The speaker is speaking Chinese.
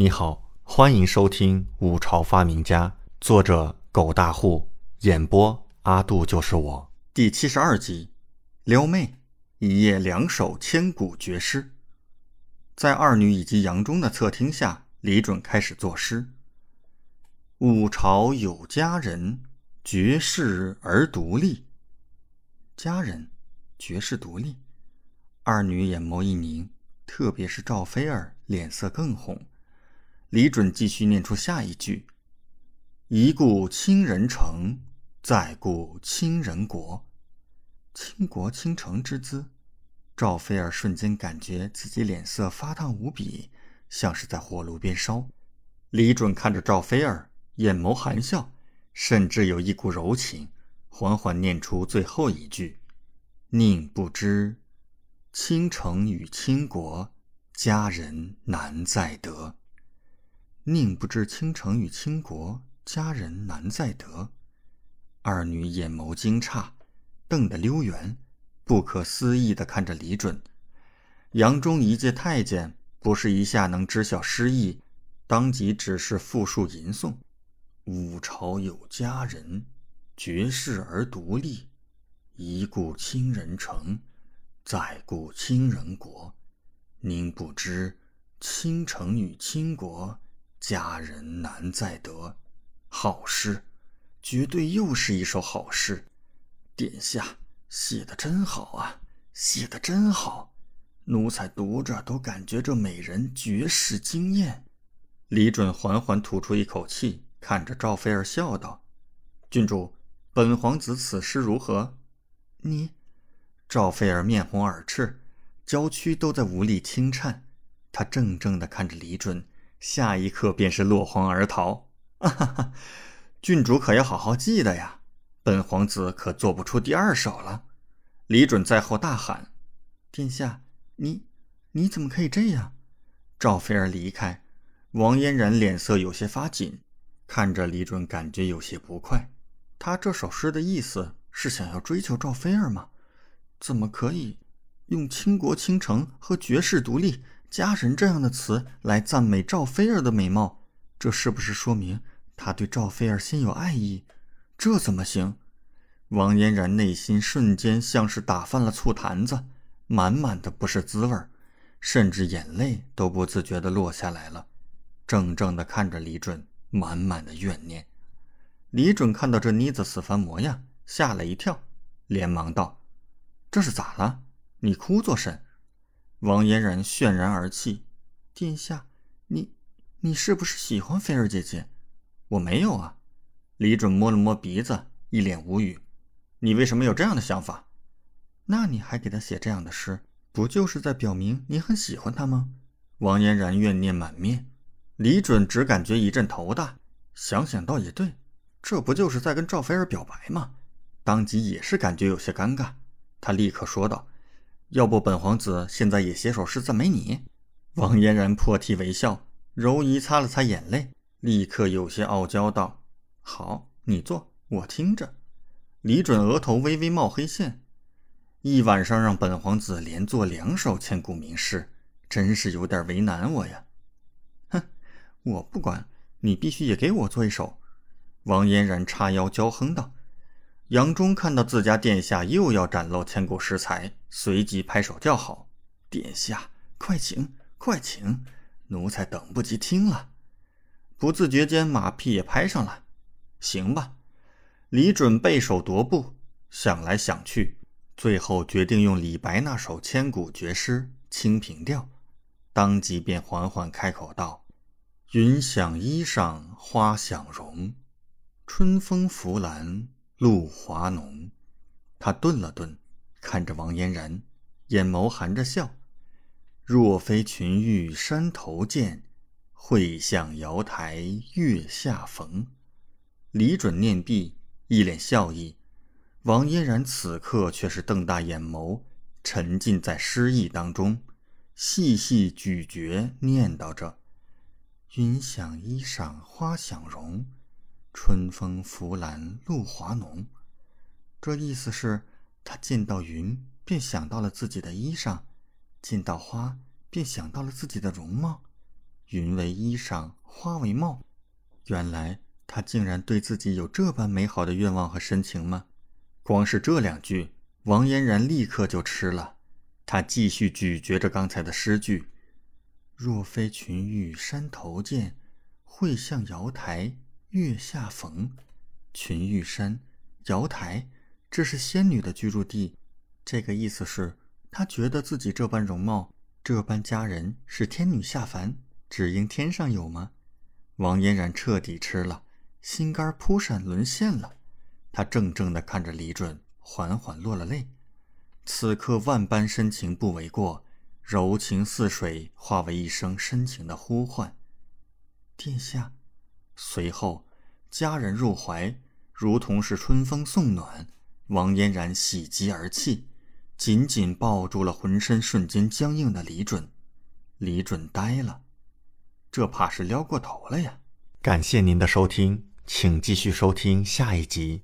你好，欢迎收听《五朝发明家》，作者狗大户，演播阿杜就是我，第七十二集，撩妹，一夜两首千古绝诗。在二女以及杨忠的侧听下，李准开始作诗：五朝有佳人，绝世而独立。佳人，绝世独立。二女眼眸一凝，特别是赵菲儿脸色更红。李准继续念出下一句：“一顾倾人城，再顾倾人国。”倾国倾城之姿，赵菲儿瞬间感觉自己脸色发烫无比，像是在火炉边烧。李准看着赵菲儿，眼眸含笑，甚至有一股柔情，缓缓念出最后一句：“宁不知，倾城与倾国，佳人难再得。”宁不知倾城与倾国，佳人难再得。二女眼眸惊诧，瞪得溜圆，不可思议地看着李准。杨忠一介太监，不是一下能知晓诗意，当即只是复述吟诵：“五朝有佳人，绝世而独立。一顾倾人城，再顾倾人国。宁不知，倾城与倾国。”佳人难再得，好诗，绝对又是一首好诗。殿下写的真好啊，写的真好，奴才读着都感觉这美人绝世惊艳。李准缓缓吐出一口气，看着赵菲儿笑道：“郡主，本皇子此诗如何？”你，赵菲儿面红耳赤，娇躯都在无力轻颤，她怔怔地看着李准。下一刻便是落荒而逃！哈哈，郡主可要好好记得呀，本皇子可做不出第二首了。李准在后大喊：“殿下，你你怎么可以这样？”赵菲儿离开，王嫣然脸色有些发紧，看着李准，感觉有些不快。他这首诗的意思是想要追求赵菲儿吗？怎么可以用倾国倾城和绝世独立？佳人这样的词来赞美赵菲儿的美貌，这是不是说明他对赵菲儿心有爱意？这怎么行？王嫣然内心瞬间像是打翻了醋坛子，满满的不是滋味，甚至眼泪都不自觉地落下来了，怔怔地看着李准，满满的怨念。李准看到这妮子死番模样，吓了一跳，连忙道：“这是咋了？你哭作甚？”王嫣然泫然而泣：“殿下，你，你是不是喜欢菲儿姐姐？我没有啊。”李准摸了摸鼻子，一脸无语：“你为什么有这样的想法？那你还给他写这样的诗，不就是在表明你很喜欢他吗？”王嫣然怨念满面，李准只感觉一阵头大。想想倒也对，这不就是在跟赵菲儿表白吗？当即也是感觉有些尴尬，他立刻说道。要不本皇子现在也写首诗赞美你？王嫣然破涕为笑，柔仪擦了擦眼泪，立刻有些傲娇道：“好，你做，我听着。”李准额头微微冒黑线，一晚上让本皇子连做两首千古名诗，真是有点为难我呀。哼，我不管，你必须也给我做一首。王嫣然叉腰娇哼道。杨忠看到自家殿下又要展露千古诗才，随即拍手叫好：“殿下，快请，快请！奴才等不及听了。”不自觉间，马屁也拍上了。行吧，李准背手踱步，想来想去，最后决定用李白那首千古绝诗《清平调》，当即便缓缓开口道：“云想衣裳花想容，春风拂槛。”露华浓，他顿了顿，看着王嫣然，眼眸含着笑。若非群玉山头见，会向瑶台月下逢。李准念毕，一脸笑意。王嫣然此刻却是瞪大眼眸，沉浸在诗意当中，细细咀嚼，念叨着：“云想衣裳花想容。”春风拂槛露华浓，这意思是，他见到云便想到了自己的衣裳，见到花便想到了自己的容貌。云为衣裳，花为帽。原来他竟然对自己有这般美好的愿望和深情吗？光是这两句，王嫣然立刻就吃了。他继续咀嚼着刚才的诗句：“若非群玉山头见，会向瑶台月下逢。”群玉山，瑶台，这是仙女的居住地。这个意思是，她觉得自己这般容貌，这般佳人是天女下凡，只应天上有吗？王嫣然彻底吃了，心肝扑闪沦陷了。他怔怔地看着李准，缓缓落了泪。此刻万般深情不为过，柔情似水化为一声深情的呼唤：“殿下。”随后，佳人入怀，如同是春风送暖。王嫣然喜极而泣，紧紧抱住了浑身瞬间僵硬的李准。李准呆了，这怕是撩过头了呀！感谢您的收听，请继续收听下一集。